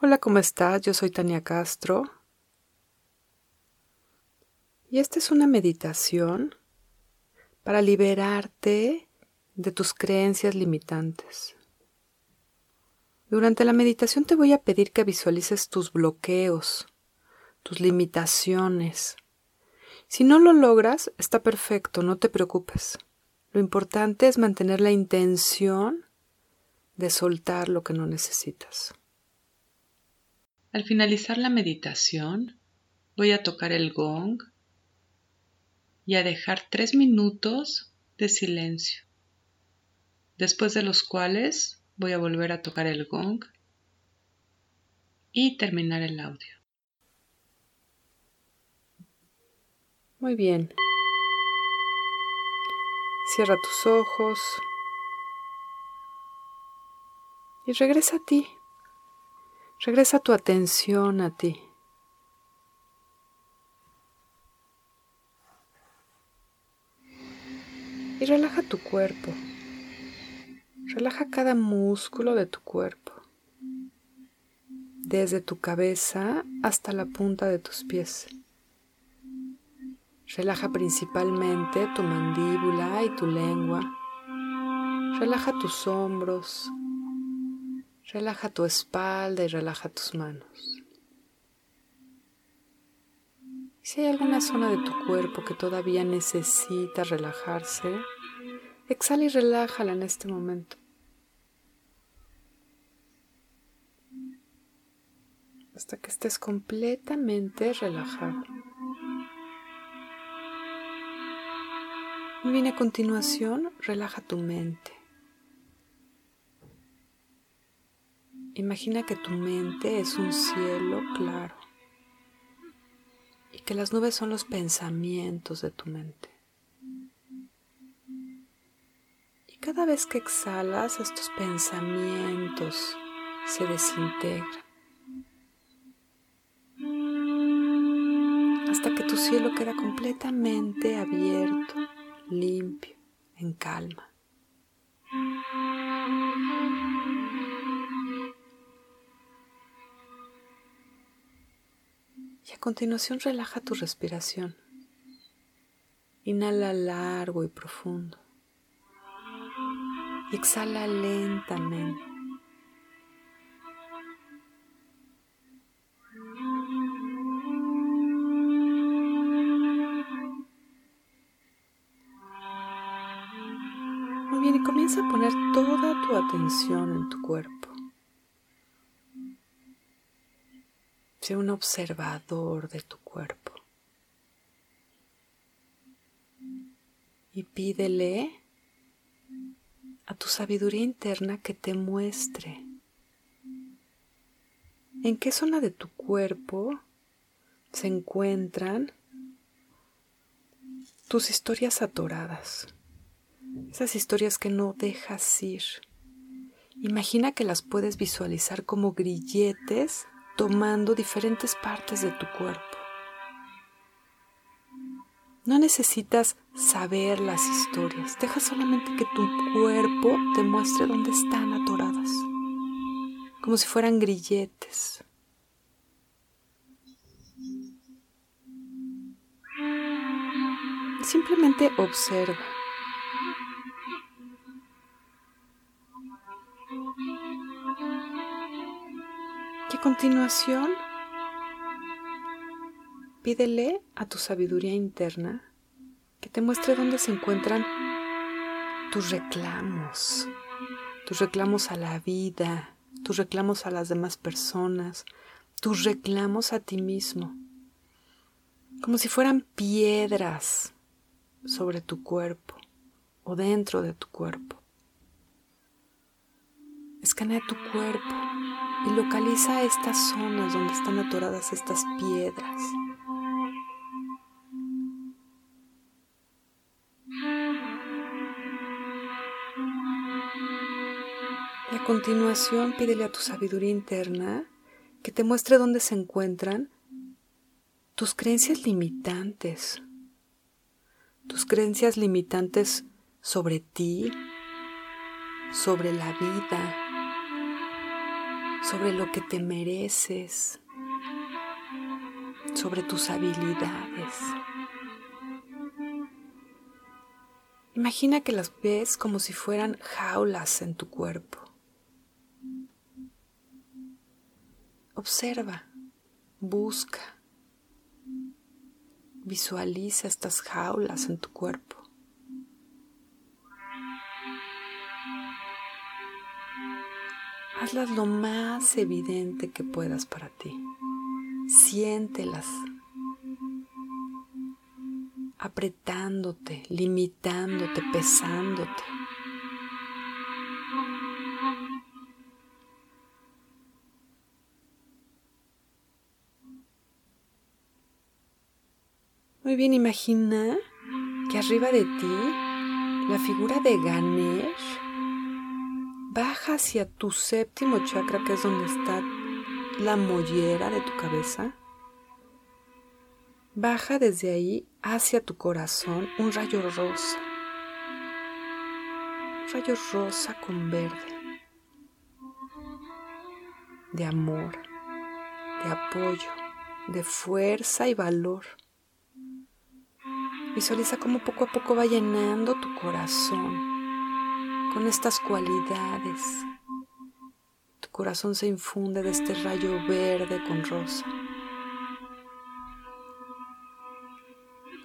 Hola, ¿cómo estás? Yo soy Tania Castro. Y esta es una meditación para liberarte de tus creencias limitantes. Durante la meditación te voy a pedir que visualices tus bloqueos, tus limitaciones. Si no lo logras, está perfecto, no te preocupes. Lo importante es mantener la intención de soltar lo que no necesitas. Al finalizar la meditación, voy a tocar el gong y a dejar tres minutos de silencio, después de los cuales voy a volver a tocar el gong y terminar el audio. Muy bien. Cierra tus ojos y regresa a ti. Regresa tu atención a ti. Y relaja tu cuerpo. Relaja cada músculo de tu cuerpo, desde tu cabeza hasta la punta de tus pies. Relaja principalmente tu mandíbula y tu lengua. Relaja tus hombros. Relaja tu espalda y relaja tus manos. Si hay alguna zona de tu cuerpo que todavía necesita relajarse, exhala y relájala en este momento. Hasta que estés completamente relajado. Muy bien, a continuación, relaja tu mente. Imagina que tu mente es un cielo claro y que las nubes son los pensamientos de tu mente. Y cada vez que exhalas, estos pensamientos se desintegran. Hasta que tu cielo queda completamente abierto limpio, en calma. Y a continuación relaja tu respiración. Inhala largo y profundo. Y exhala lentamente. y comienza a poner toda tu atención en tu cuerpo. Un observador de tu cuerpo. Y pídele a tu sabiduría interna que te muestre en qué zona de tu cuerpo se encuentran tus historias atoradas esas historias que no dejas ir. Imagina que las puedes visualizar como grilletes tomando diferentes partes de tu cuerpo. No necesitas saber las historias, deja solamente que tu cuerpo te muestre dónde están atoradas, como si fueran grilletes. Simplemente observa. A continuación, pídele a tu sabiduría interna que te muestre dónde se encuentran tus reclamos, tus reclamos a la vida, tus reclamos a las demás personas, tus reclamos a ti mismo, como si fueran piedras sobre tu cuerpo o dentro de tu cuerpo. Escanea tu cuerpo y localiza estas zonas donde están atoradas estas piedras. Y a continuación pídele a tu sabiduría interna que te muestre dónde se encuentran tus creencias limitantes, tus creencias limitantes sobre ti, sobre la vida, sobre lo que te mereces, sobre tus habilidades. Imagina que las ves como si fueran jaulas en tu cuerpo. Observa, busca, visualiza estas jaulas en tu cuerpo. Hazlas lo más evidente que puedas para ti. Siéntelas apretándote, limitándote, pesándote. Muy bien, imagina que arriba de ti la figura de Ganesh baja hacia tu séptimo chakra, que es donde está la mollera de tu cabeza. Baja desde ahí hacia tu corazón un rayo rosa. Un rayo rosa con verde. De amor, de apoyo, de fuerza y valor. Visualiza cómo poco a poco va llenando tu corazón con estas cualidades. Tu corazón se infunde de este rayo verde con rosa.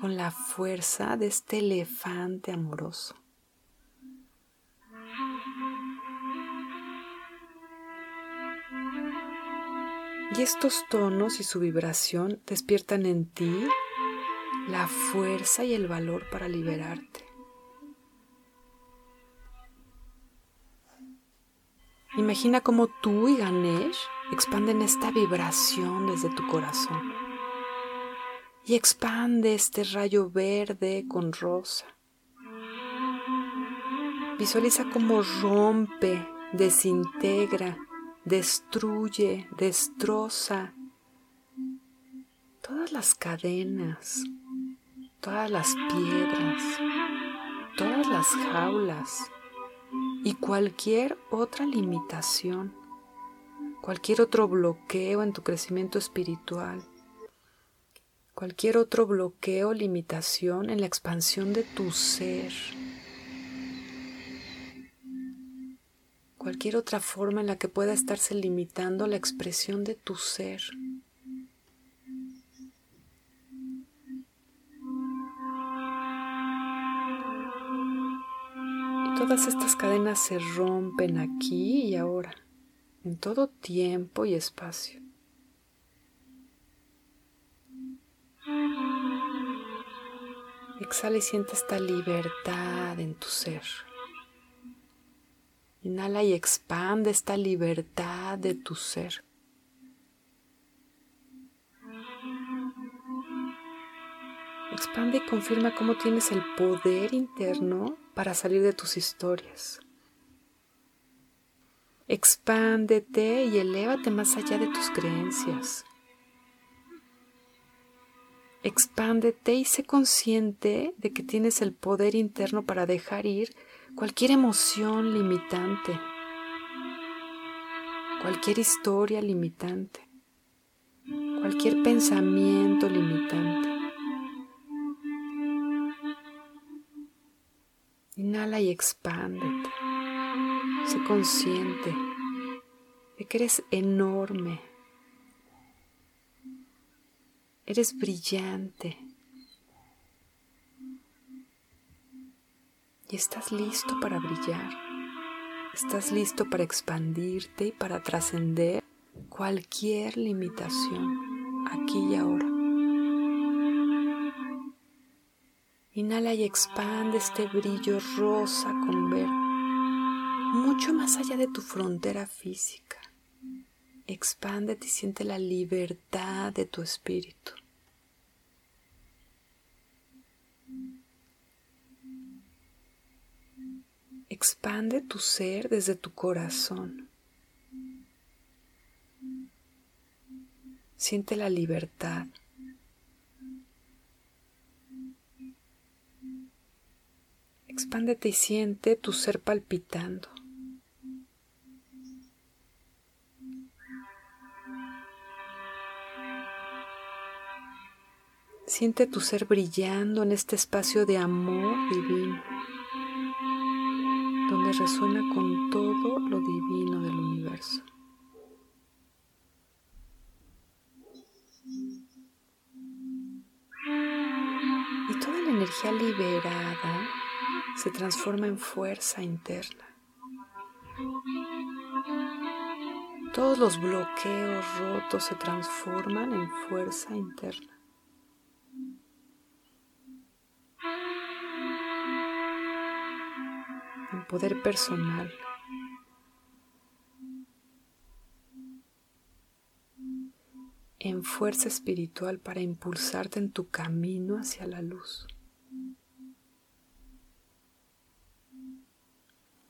con la fuerza de este elefante amoroso. Y estos tonos y su vibración despiertan en ti la fuerza y el valor para liberarte. Imagina cómo tú y Ganesh expanden esta vibración desde tu corazón y expande este rayo verde con rosa. Visualiza cómo rompe, desintegra, destruye, destroza todas las cadenas, todas las piedras, todas las jaulas y cualquier otra limitación, cualquier otro bloqueo en tu crecimiento espiritual cualquier otro bloqueo limitación en la expansión de tu ser, cualquier otra forma en la que pueda estarse limitando la expresión de tu ser. Todas estas cadenas se rompen aquí y ahora, en todo tiempo y espacio. Exhala y siente esta libertad en tu ser. Inhala y expande esta libertad de tu ser. Expande y confirma cómo tienes el poder interno para salir de tus historias. Expándete y elévate más allá de tus creencias. Expándete y sé consciente de que tienes el poder interno para dejar ir cualquier emoción limitante, cualquier historia limitante, cualquier pensamiento limitante. Inhala y expándete. Sé consciente de que eres enorme Eres brillante. Y estás listo para brillar. Estás listo para expandirte y para trascender cualquier limitación aquí y ahora. Inhala y expande este brillo rosa con verde, mucho más allá de tu frontera física. Expándete y siente la libertad de tu espíritu. Expande tu ser desde tu corazón. Siente la libertad. Expándete y siente tu ser palpitando. Siente tu ser brillando en este espacio de amor divino, donde resuena con todo lo divino del universo. Y toda la energía liberada se transforma en fuerza interna. Todos los bloqueos rotos se transforman en fuerza interna. En poder personal. En fuerza espiritual para impulsarte en tu camino hacia la luz.